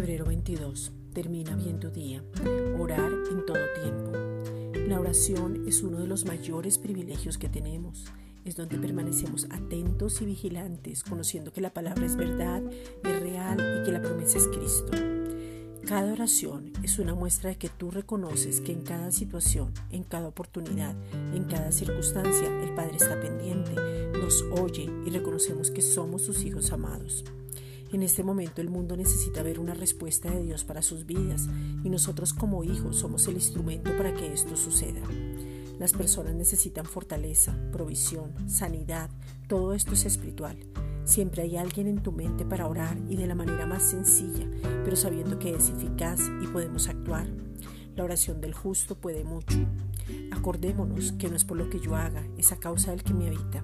22. Termina bien tu día. Orar en todo tiempo. La oración es uno de los mayores privilegios que tenemos. Es donde permanecemos atentos y vigilantes, conociendo que la palabra es verdad, es real y que la promesa es Cristo. Cada oración es una muestra de que tú reconoces que en cada situación, en cada oportunidad, en cada circunstancia, el Padre está pendiente, nos oye y reconocemos que somos sus hijos amados. En este momento el mundo necesita ver una respuesta de Dios para sus vidas y nosotros como hijos somos el instrumento para que esto suceda. Las personas necesitan fortaleza, provisión, sanidad, todo esto es espiritual. Siempre hay alguien en tu mente para orar y de la manera más sencilla, pero sabiendo que es eficaz y podemos actuar. La oración del justo puede mucho. Acordémonos que no es por lo que yo haga, es a causa del que me habita.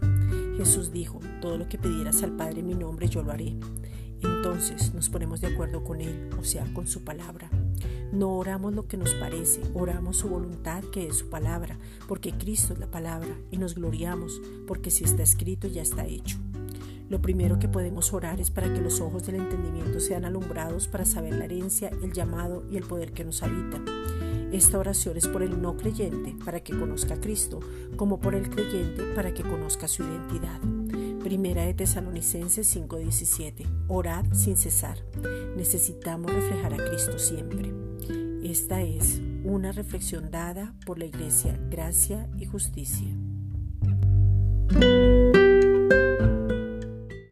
Jesús dijo, todo lo que pidieras al Padre en mi nombre yo lo haré. Entonces nos ponemos de acuerdo con Él, o sea, con su palabra. No oramos lo que nos parece, oramos su voluntad que es su palabra, porque Cristo es la palabra y nos gloriamos, porque si está escrito ya está hecho. Lo primero que podemos orar es para que los ojos del entendimiento sean alumbrados para saber la herencia, el llamado y el poder que nos habita. Esta oración es por el no creyente para que conozca a Cristo, como por el creyente para que conozca su identidad. Primera de Tesalonicenses 5:17. Orad sin cesar. Necesitamos reflejar a Cristo siempre. Esta es una reflexión dada por la Iglesia Gracia y Justicia.